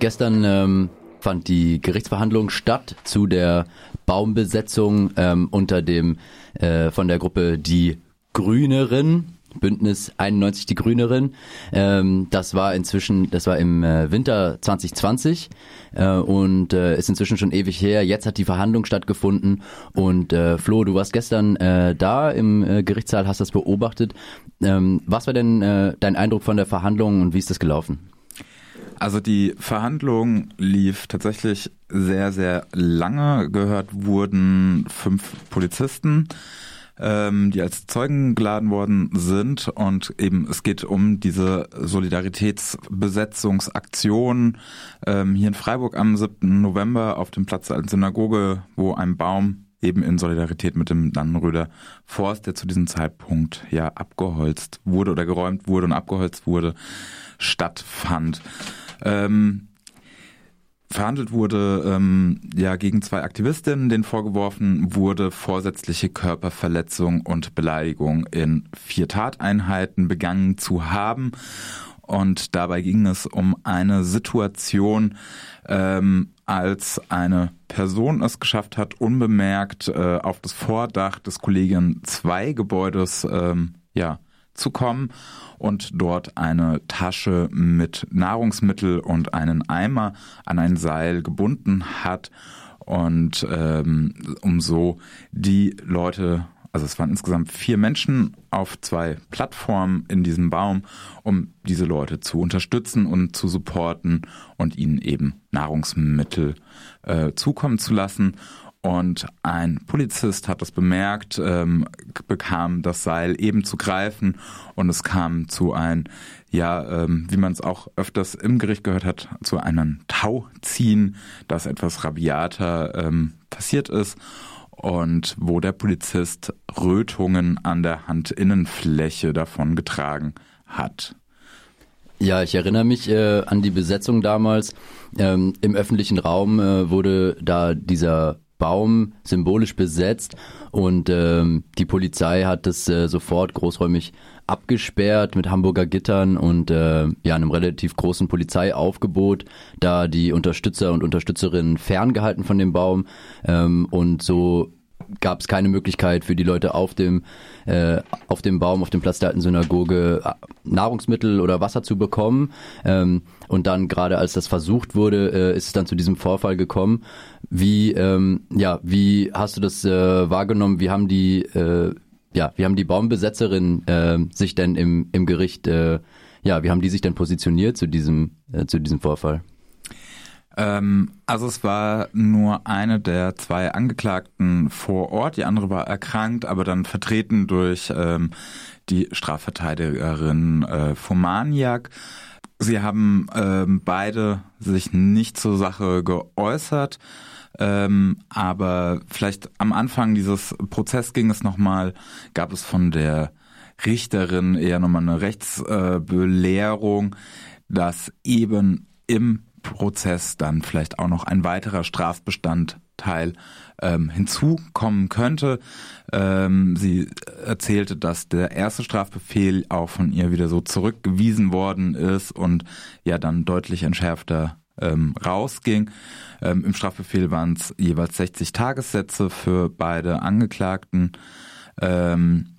Gestern ähm, fand die Gerichtsverhandlung statt zu der Baumbesetzung ähm, unter dem äh, von der Gruppe Die Grüneren. Bündnis 91 die Grünerin. Ähm, das war inzwischen, das war im äh, Winter 2020 äh, und äh, ist inzwischen schon ewig her. Jetzt hat die Verhandlung stattgefunden und äh, Flo, du warst gestern äh, da im äh, Gerichtssaal, hast das beobachtet. Ähm, was war denn äh, dein Eindruck von der Verhandlung und wie ist das gelaufen? Also die Verhandlung lief tatsächlich sehr, sehr lange. Gehört wurden fünf Polizisten ähm, die als Zeugen geladen worden sind. Und eben es geht um diese Solidaritätsbesetzungsaktion ähm, hier in Freiburg am 7. November auf dem Platz der Alten Synagoge, wo ein Baum eben in Solidarität mit dem Dannenröder Forst, der zu diesem Zeitpunkt ja abgeholzt wurde oder geräumt wurde und abgeholzt wurde, stattfand. Ähm, verhandelt wurde, ähm, ja gegen zwei Aktivistinnen, denen vorgeworfen wurde, vorsätzliche Körperverletzung und Beleidigung in vier Tateinheiten begangen zu haben. Und dabei ging es um eine Situation, ähm, als eine Person es geschafft hat, unbemerkt äh, auf das Vordach des Kollegien 2 Gebäudes ähm, ja, zu kommen und dort eine Tasche mit Nahrungsmittel und einen Eimer an ein Seil gebunden hat und ähm, um so die Leute also es waren insgesamt vier Menschen auf zwei Plattformen in diesem Baum, um diese Leute zu unterstützen und zu supporten und ihnen eben Nahrungsmittel äh, zukommen zu lassen. Und ein Polizist hat das bemerkt, ähm, bekam das Seil eben zu greifen und es kam zu ein, ja, ähm, wie man es auch öfters im Gericht gehört hat, zu einem Tauziehen, das etwas rabiater ähm, passiert ist und wo der Polizist Rötungen an der Handinnenfläche davon getragen hat. Ja, ich erinnere mich äh, an die Besetzung damals. Ähm, Im öffentlichen Raum äh, wurde da dieser Baum symbolisch besetzt und ähm, die Polizei hat das äh, sofort großräumig abgesperrt mit Hamburger Gittern und äh, ja einem relativ großen Polizeiaufgebot, da die Unterstützer und Unterstützerinnen ferngehalten von dem Baum ähm, und so gab es keine Möglichkeit für die Leute auf dem äh, auf dem Baum, auf dem Platz der alten Synagoge äh, Nahrungsmittel oder Wasser zu bekommen. Ähm, und dann gerade als das versucht wurde, äh, ist es dann zu diesem Vorfall gekommen. Wie ähm, ja, wie hast du das äh, wahrgenommen? Wie haben die äh, ja, wie haben die Baumbesetzerinnen äh, sich denn im im Gericht äh, ja, wie haben die sich denn positioniert zu diesem äh, zu diesem Vorfall? Ähm, also es war nur eine der zwei Angeklagten vor Ort, die andere war erkrankt, aber dann vertreten durch ähm, die Strafverteidigerin äh, Fomaniak. Sie haben ähm, beide sich nicht zur Sache geäußert. Ähm, aber vielleicht am Anfang dieses Prozess ging es nochmal, gab es von der Richterin eher nochmal eine Rechtsbelehrung, dass eben im Prozess dann vielleicht auch noch ein weiterer Strafbestandteil ähm, hinzukommen könnte. Ähm, sie erzählte, dass der erste Strafbefehl auch von ihr wieder so zurückgewiesen worden ist und ja dann deutlich entschärfter ähm, rausging. Ähm, Im Strafbefehl waren es jeweils 60 Tagessätze für beide Angeklagten. Ähm,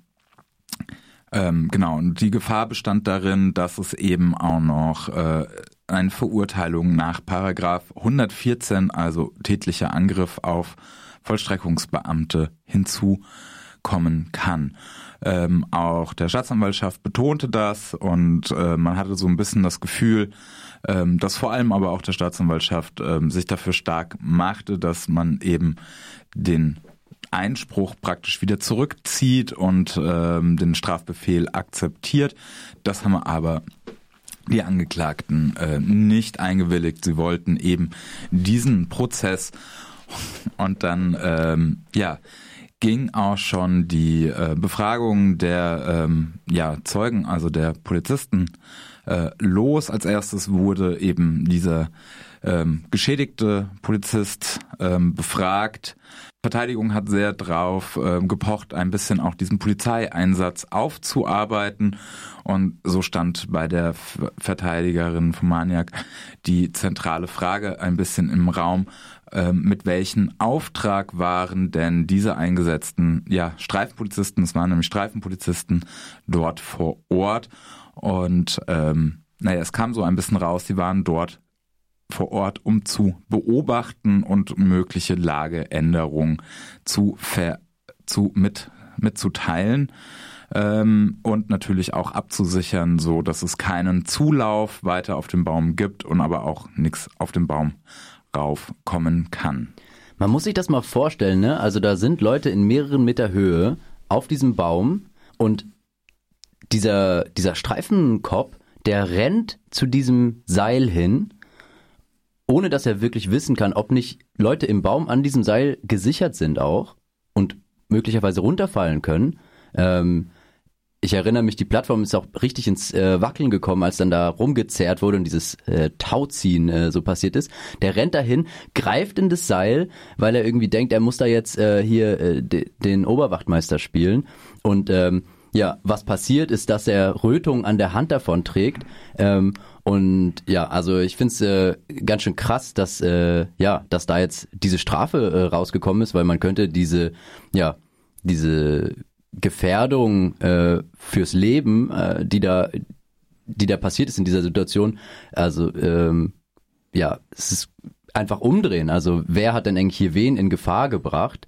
ähm, genau, und die Gefahr bestand darin, dass es eben auch noch äh, eine Verurteilung nach Paragraph 114, also tätlicher Angriff auf Vollstreckungsbeamte hinzukommen kann. Ähm, auch der Staatsanwaltschaft betonte das und äh, man hatte so ein bisschen das Gefühl, ähm, dass vor allem aber auch der Staatsanwaltschaft ähm, sich dafür stark machte, dass man eben den Einspruch praktisch wieder zurückzieht und ähm, den Strafbefehl akzeptiert. Das haben wir aber die Angeklagten äh, nicht eingewilligt. Sie wollten eben diesen Prozess und dann ähm, ja ging auch schon die äh, Befragung der ähm, ja, Zeugen, also der Polizisten, äh, los. Als erstes wurde eben dieser ähm, geschädigte Polizist ähm, befragt. Verteidigung hat sehr drauf äh, gepocht, ein bisschen auch diesen Polizeieinsatz aufzuarbeiten. Und so stand bei der Verteidigerin von Maniak die zentrale Frage ein bisschen im Raum, äh, mit welchem Auftrag waren denn diese eingesetzten ja, Streifenpolizisten, es waren nämlich Streifenpolizisten dort vor Ort. Und ähm, naja, es kam so ein bisschen raus, sie waren dort vor Ort, um zu beobachten und mögliche Lageänderungen zu, ver, zu mit, mitzuteilen ähm, und natürlich auch abzusichern, so dass es keinen Zulauf weiter auf dem Baum gibt und aber auch nichts auf dem Baum raufkommen kann. Man muss sich das mal vorstellen, ne? Also da sind Leute in mehreren Meter Höhe auf diesem Baum und dieser, dieser Streifenkopf, der rennt zu diesem Seil hin ohne dass er wirklich wissen kann, ob nicht Leute im Baum an diesem Seil gesichert sind auch und möglicherweise runterfallen können. Ähm, ich erinnere mich, die Plattform ist auch richtig ins äh, Wackeln gekommen, als dann da rumgezerrt wurde und dieses äh, Tauziehen äh, so passiert ist. Der rennt dahin, greift in das Seil, weil er irgendwie denkt, er muss da jetzt äh, hier äh, den Oberwachtmeister spielen. Und ähm, ja, was passiert ist, dass er Rötung an der Hand davon trägt. Ähm, und ja, also ich finde es äh, ganz schön krass, dass äh, ja, dass da jetzt diese Strafe äh, rausgekommen ist, weil man könnte diese ja diese Gefährdung äh, fürs Leben, äh, die da die da passiert ist in dieser Situation, also ähm, ja, es ist einfach umdrehen. Also wer hat denn eigentlich hier wen in Gefahr gebracht?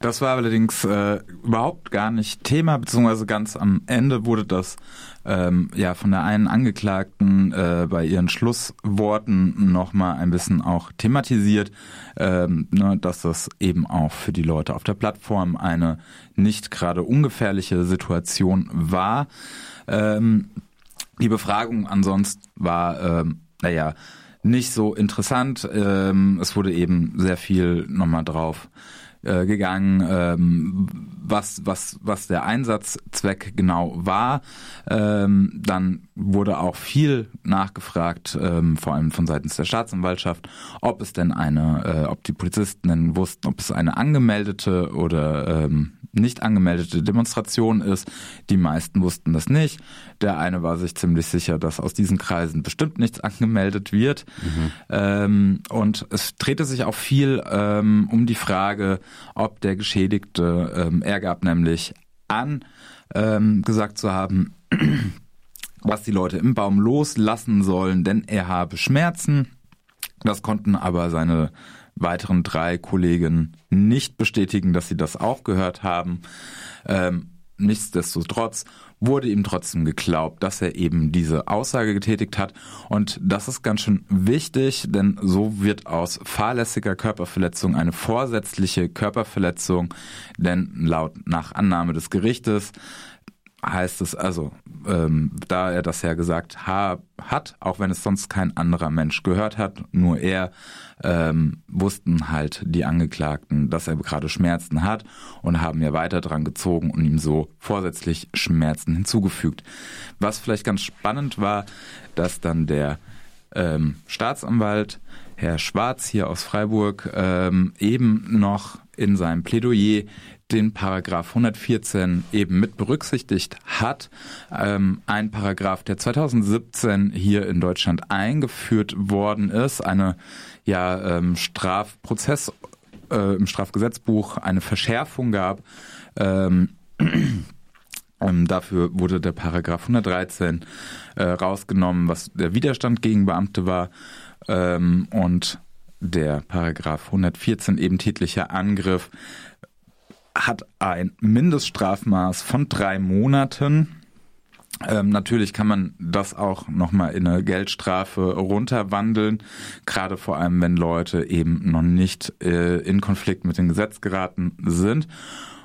Das war allerdings äh, überhaupt gar nicht Thema, beziehungsweise ganz am Ende wurde das ähm, ja von der einen Angeklagten äh, bei ihren Schlussworten nochmal ein bisschen auch thematisiert, ähm, ne, dass das eben auch für die Leute auf der Plattform eine nicht gerade ungefährliche Situation war. Ähm, die Befragung ansonsten war, ähm, naja, nicht so interessant. Ähm, es wurde eben sehr viel nochmal drauf äh, gegangen, ähm, was, was, was der Einsatzzweck genau war. Ähm, dann wurde auch viel nachgefragt, ähm, vor allem von seitens der Staatsanwaltschaft, ob es denn eine, äh, ob die Polizisten denn wussten, ob es eine angemeldete oder ähm, nicht angemeldete Demonstration ist. Die meisten wussten das nicht. Der eine war sich ziemlich sicher, dass aus diesen Kreisen bestimmt nichts angemeldet wird. Mhm. Ähm, und es drehte sich auch viel ähm, um die Frage, ob der Geschädigte, ähm, er gab nämlich an, ähm, gesagt zu haben, was die Leute im Baum loslassen sollen, denn er habe Schmerzen. Das konnten aber seine weiteren drei Kollegen nicht bestätigen, dass sie das auch gehört haben. Ähm, nichtsdestotrotz wurde ihm trotzdem geglaubt, dass er eben diese Aussage getätigt hat. Und das ist ganz schön wichtig, denn so wird aus fahrlässiger Körperverletzung eine vorsätzliche Körperverletzung, denn laut nach Annahme des Gerichtes heißt es also, ähm, da er das ja gesagt ha hat, auch wenn es sonst kein anderer Mensch gehört hat, nur er, ähm, wussten halt die Angeklagten, dass er gerade Schmerzen hat und haben ja weiter dran gezogen und ihm so vorsätzlich Schmerzen hinzugefügt. Was vielleicht ganz spannend war, dass dann der ähm, Staatsanwalt Herr Schwarz hier aus Freiburg ähm, eben noch in seinem Plädoyer den Paragraph 114 eben mit berücksichtigt hat. Ähm, ein Paragraph, der 2017 hier in Deutschland eingeführt worden ist, eine ja ähm, Strafprozess äh, im Strafgesetzbuch eine Verschärfung gab. Ähm, ähm, dafür wurde der Paragraph 113 äh, rausgenommen, was der Widerstand gegen Beamte war. Ähm, und der Paragraph 114 eben tätlicher Angriff hat ein Mindeststrafmaß von drei Monaten. Ähm, natürlich kann man das auch nochmal in eine Geldstrafe runterwandeln, gerade vor allem, wenn Leute eben noch nicht äh, in Konflikt mit dem Gesetz geraten sind.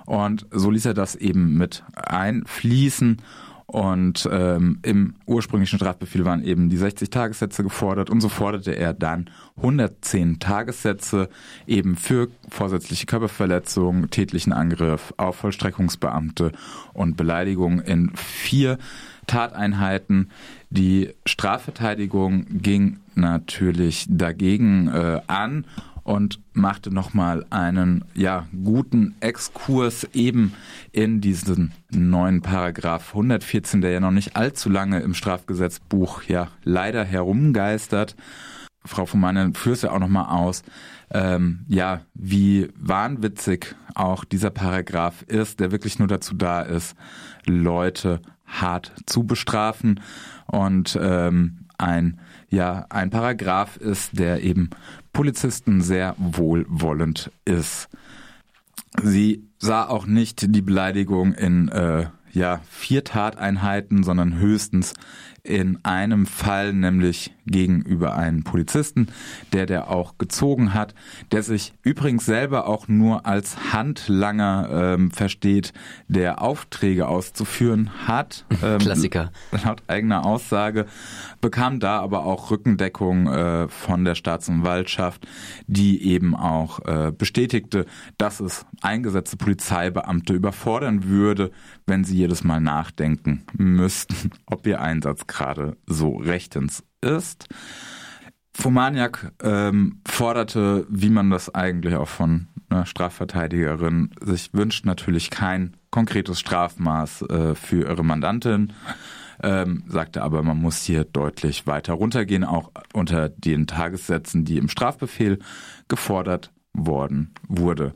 Und so ließ er das eben mit einfließen und ähm, im ursprünglichen Strafbefehl waren eben die 60 Tagessätze gefordert und so forderte er dann 110 Tagessätze eben für vorsätzliche Körperverletzung, tätlichen Angriff auf Vollstreckungsbeamte und Beleidigung in vier Tateinheiten. Die Strafverteidigung ging natürlich dagegen äh, an und machte nochmal einen ja guten Exkurs eben in diesen neuen Paragraph 114, der ja noch nicht allzu lange im Strafgesetzbuch ja leider herumgeistert. Frau von Mannen führt ja auch nochmal aus, ähm, ja, wie wahnwitzig auch dieser Paragraph ist, der wirklich nur dazu da ist, Leute hart zu bestrafen und ähm, ein ja ein Paragraph ist, der eben Polizisten sehr wohlwollend ist. Sie sah auch nicht die Beleidigung in äh, ja vier Tateinheiten, sondern höchstens in einem Fall, nämlich gegenüber einem Polizisten, der der auch gezogen hat, der sich übrigens selber auch nur als Handlanger ähm, versteht, der Aufträge auszuführen hat. Ähm, Klassiker. Laut eigener Aussage bekam da aber auch Rückendeckung äh, von der Staatsanwaltschaft, die eben auch äh, bestätigte, dass es eingesetzte Polizeibeamte überfordern würde, wenn sie jedes Mal nachdenken müssten, ob ihr Einsatz gerade so rechtens ist. Fomaniak ähm, forderte, wie man das eigentlich auch von einer Strafverteidigerin sich wünscht, natürlich kein konkretes Strafmaß äh, für ihre Mandantin, ähm, sagte aber, man muss hier deutlich weiter runtergehen, auch unter den Tagessätzen, die im Strafbefehl gefordert worden wurde.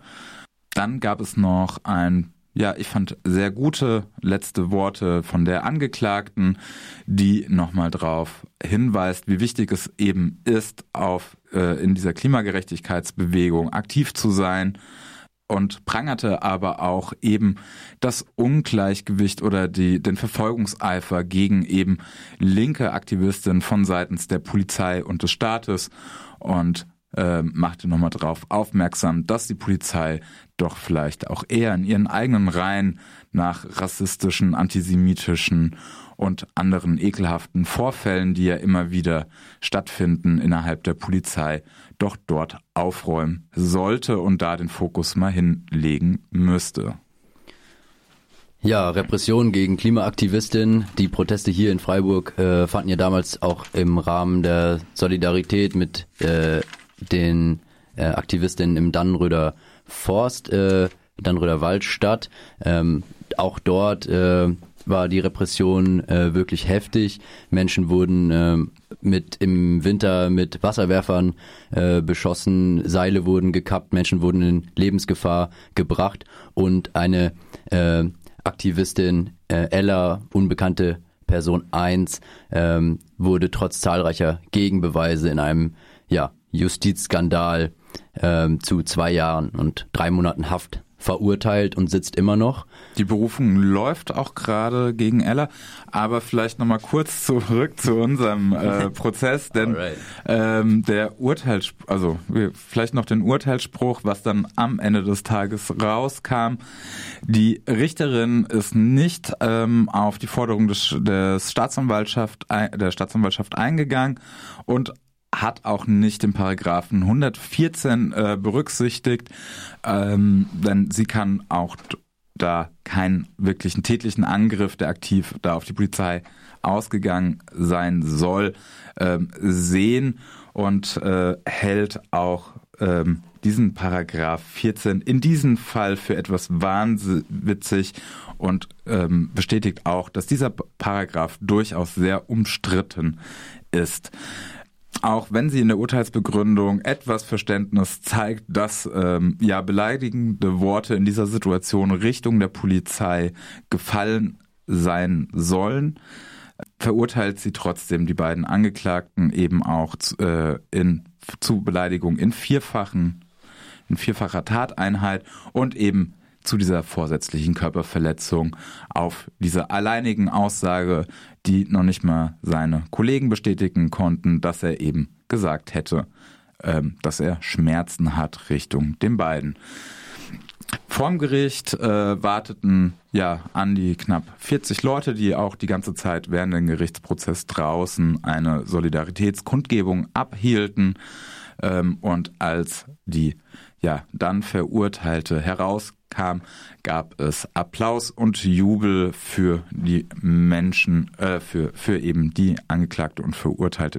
Dann gab es noch ein ja, ich fand sehr gute letzte Worte von der Angeklagten, die nochmal drauf hinweist, wie wichtig es eben ist, auf äh, in dieser Klimagerechtigkeitsbewegung aktiv zu sein und prangerte aber auch eben das Ungleichgewicht oder die, den Verfolgungseifer gegen eben linke Aktivistinnen von seitens der Polizei und des Staates. Und äh, machte nochmal darauf aufmerksam, dass die Polizei doch vielleicht auch eher in ihren eigenen Reihen nach rassistischen, antisemitischen und anderen ekelhaften Vorfällen, die ja immer wieder stattfinden innerhalb der Polizei, doch dort aufräumen sollte und da den Fokus mal hinlegen müsste. Ja, Repression gegen Klimaaktivistinnen. Die Proteste hier in Freiburg äh, fanden ja damals auch im Rahmen der Solidarität mit äh, den äh, Aktivistinnen im Dannenröder Forst, äh, Dannenröder Wald statt. Ähm, auch dort äh, war die Repression äh, wirklich heftig. Menschen wurden äh, mit im Winter mit Wasserwerfern äh, beschossen, Seile wurden gekappt, Menschen wurden in Lebensgefahr gebracht und eine äh, Aktivistin äh, Ella, unbekannte Person 1, ähm, wurde trotz zahlreicher Gegenbeweise in einem ja, Justizskandal ähm, zu zwei Jahren und drei Monaten Haft verurteilt und sitzt immer noch. Die Berufung läuft auch gerade gegen Ella, aber vielleicht nochmal kurz zurück zu unserem äh, Prozess, denn ähm, der Urteils, also vielleicht noch den Urteilsspruch, was dann am Ende des Tages rauskam. Die Richterin ist nicht ähm, auf die Forderung des, des Staatsanwaltschaft, der Staatsanwaltschaft eingegangen und hat auch nicht den Paragraphen 114 äh, berücksichtigt, ähm, denn sie kann auch da keinen wirklichen tätlichen Angriff, der aktiv da auf die Polizei ausgegangen sein soll, ähm, sehen und äh, hält auch ähm, diesen Paragraph 14 in diesem Fall für etwas wahnwitzig und ähm, bestätigt auch, dass dieser Paragraph durchaus sehr umstritten ist auch wenn sie in der Urteilsbegründung etwas Verständnis zeigt, dass ähm, ja beleidigende Worte in dieser Situation Richtung der Polizei gefallen sein sollen, verurteilt sie trotzdem die beiden Angeklagten eben auch äh, in zu Beleidigung in vierfachen in vierfacher Tateinheit und eben zu dieser vorsätzlichen Körperverletzung auf diese alleinigen Aussage, die noch nicht mal seine Kollegen bestätigen konnten, dass er eben gesagt hätte, ähm, dass er Schmerzen hat Richtung den beiden. Vorm Gericht äh, warteten ja an die knapp 40 Leute, die auch die ganze Zeit während dem Gerichtsprozess draußen eine Solidaritätskundgebung abhielten. Ähm, und als die ja dann Verurteilte herauskam, gab es Applaus und Jubel für die Menschen, äh, für, für eben die Angeklagte und Verurteilte,